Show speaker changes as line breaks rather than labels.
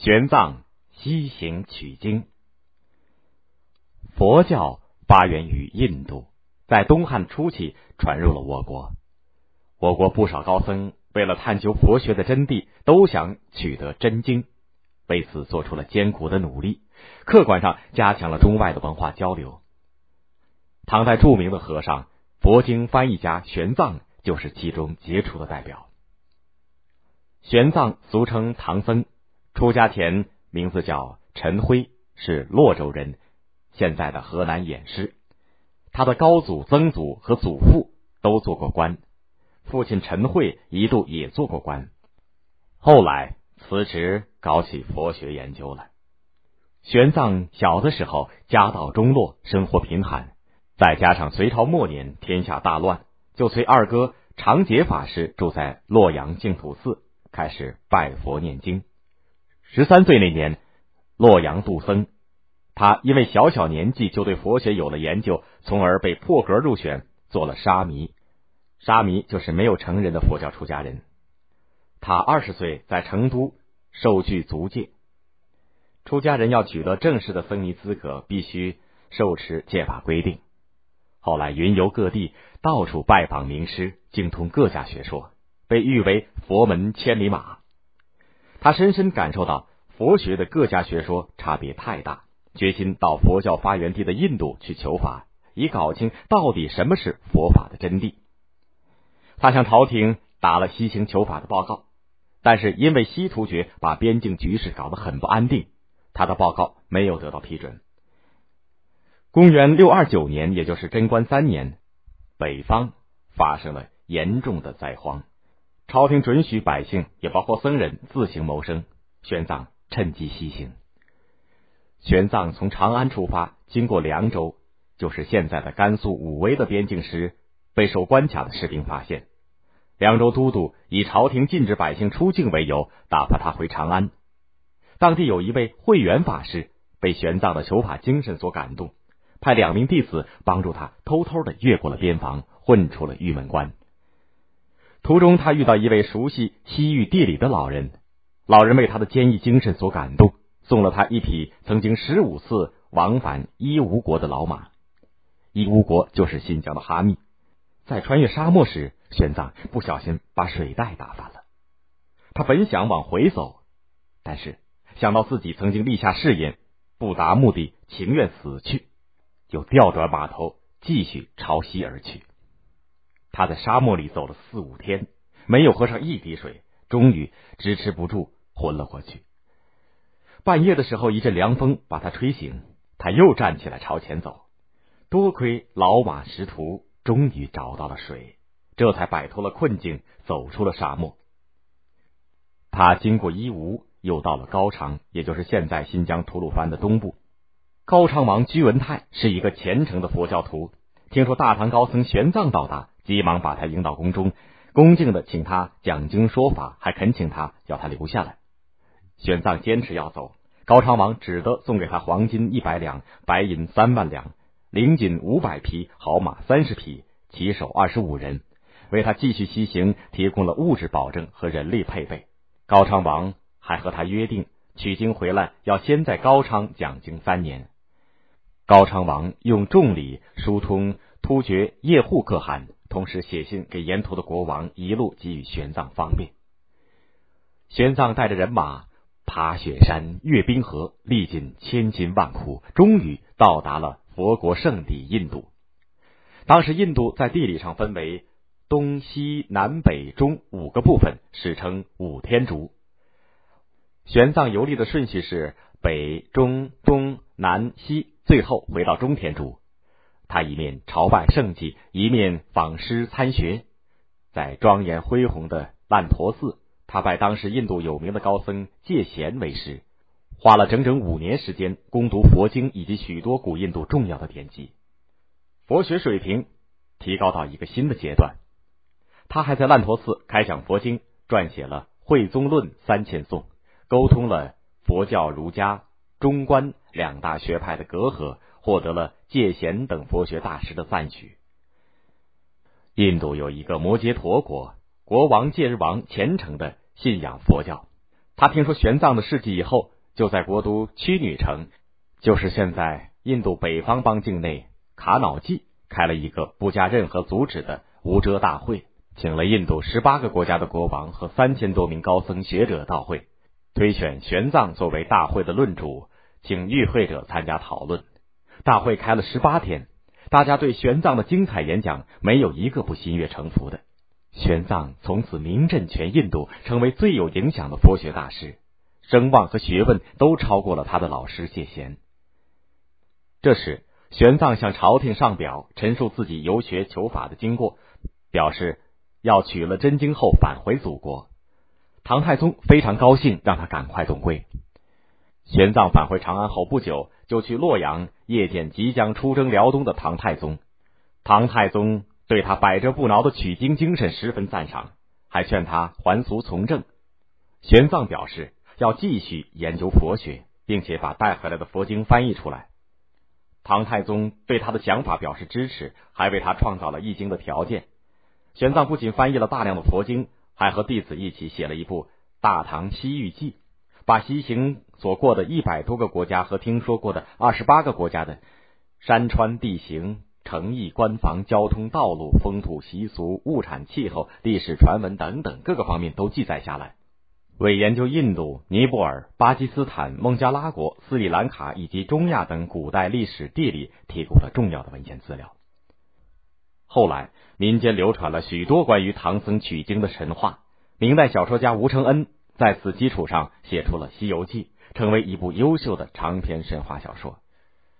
玄奘西行取经。佛教发源于印度，在东汉初期传入了我国。我国不少高僧为了探究佛学的真谛，都想取得真经，为此做出了艰苦的努力。客观上加强了中外的文化交流。唐代著名的和尚、佛经翻译家玄奘就是其中杰出的代表。玄奘俗称唐僧。出家前名字叫陈辉，是洛州人，现在的河南偃师。他的高祖、曾祖和祖父都做过官，父亲陈慧一度也做过官，后来辞职搞起佛学研究了。玄奘小的时候家道中落，生活贫寒，再加上隋朝末年天下大乱，就随二哥长节法师住在洛阳净土寺，开始拜佛念经。十三岁那年，洛阳杜僧，他因为小小年纪就对佛学有了研究，从而被破格入选做了沙弥。沙弥就是没有成人的佛教出家人。他二十岁在成都受具足戒。出家人要取得正式的僧尼资格，必须受持戒法规定。后来云游各地，到处拜访名师，精通各家学说，被誉为佛门千里马。他深深感受到佛学的各家学说差别太大，决心到佛教发源地的印度去求法，以搞清到底什么是佛法的真谛。他向朝廷打了西行求法的报告，但是因为西突厥把边境局势搞得很不安定，他的报告没有得到批准。公元六二九年，也就是贞观三年，北方发生了严重的灾荒。朝廷准许百姓，也包括僧人自行谋生。玄奘趁机西行。玄奘从长安出发，经过凉州，就是现在的甘肃武威的边境时，被守关卡的士兵发现。凉州都督以朝廷禁止百姓出境为由，打发他回长安。当地有一位慧远法师，被玄奘的求法精神所感动，派两名弟子帮助他，偷偷的越过了边防，混出了玉门关。途中，他遇到一位熟悉西域地理的老人，老人为他的坚毅精神所感动，送了他一匹曾经十五次往返伊吾国的老马。伊吾国就是新疆的哈密。在穿越沙漠时，玄奘不小心把水袋打翻了。他本想往回走，但是想到自己曾经立下誓言，不达目的情愿死去，就调转马头继续朝西而去。他在沙漠里走了四五天，没有喝上一滴水，终于支持不住，昏了过去。半夜的时候，一阵凉风把他吹醒，他又站起来朝前走。多亏老马识途，终于找到了水，这才摆脱了困境，走出了沙漠。他经过伊吾，又到了高昌，也就是现在新疆吐鲁番的东部。高昌王居文泰是一个虔诚的佛教徒，听说大唐高僧玄奘到达。急忙把他迎到宫中，恭敬的请他讲经说法，还恳请他要他留下来。玄奘坚持要走，高昌王只得送给他黄金一百两，白银三万两，领锦五百匹，好马三十匹，骑手二十五人，为他继续西行提供了物质保证和人力配备。高昌王还和他约定，取经回来要先在高昌讲经三年。高昌王用重礼疏通突厥叶护可汗。同时写信给沿途的国王，一路给予玄奘方便。玄奘带着人马爬雪山、越冰河，历尽千辛万苦，终于到达了佛国圣地印度。当时印度在地理上分为东西南北中五个部分，史称五天竺。玄奘游历的顺序是北、中、东、南、西，最后回到中天竺。他一面朝拜圣迹，一面访师参学。在庄严恢宏的烂陀寺，他拜当时印度有名的高僧戒贤为师，花了整整五年时间攻读佛经以及许多古印度重要的典籍，佛学水平提高到一个新的阶段。他还在烂陀寺开讲佛经，撰写了《慧宗论》三千颂，沟通了佛教、儒家、中观两大学派的隔阂。获得了戒贤等佛学大师的赞许。印度有一个摩羯陀国，国王戒日王虔诚的信仰佛教，他听说玄奘的事迹以后，就在国都屈女城，就是现在印度北方邦境内卡瑙季，开了一个不加任何阻止的无遮大会，请了印度十八个国家的国王和三千多名高僧学者到会，推选玄奘作为大会的论主，请与会者参加讨论。大会开了十八天，大家对玄奘的精彩演讲没有一个不心悦诚服的。玄奘从此名震全印度，成为最有影响的佛学大师，声望和学问都超过了他的老师谢贤。这时，玄奘向朝廷上表，陈述自己游学求法的经过，表示要取了真经后返回祖国。唐太宗非常高兴，让他赶快动归。玄奘返回长安后不久，就去洛阳谒见即将出征辽东的唐太宗。唐太宗。对他百折不挠的取经精神十分赞赏，还劝他还俗从政。玄奘表示要继续研究佛学，并且把带回来的佛经翻译出来。唐太宗对他的想法表示支持，还为他创造了译经的条件。玄奘不仅翻译了大量的佛经，还和弟子一起写了一部《大唐西域记》，把西行所过的一百多个国家和听说过的二十八个国家的山川地形。城邑、官房、交通、道路、风土习俗、物产、气候、历史传闻等等各个方面都记载下来，为研究印度、尼泊尔、巴基斯坦、孟加拉国、斯里兰卡以及中亚等古代历史地理提供了重要的文献资料。后来，民间流传了许多关于唐僧取经的神话，明代小说家吴承恩在此基础上写出了《西游记》，成为一部优秀的长篇神话小说。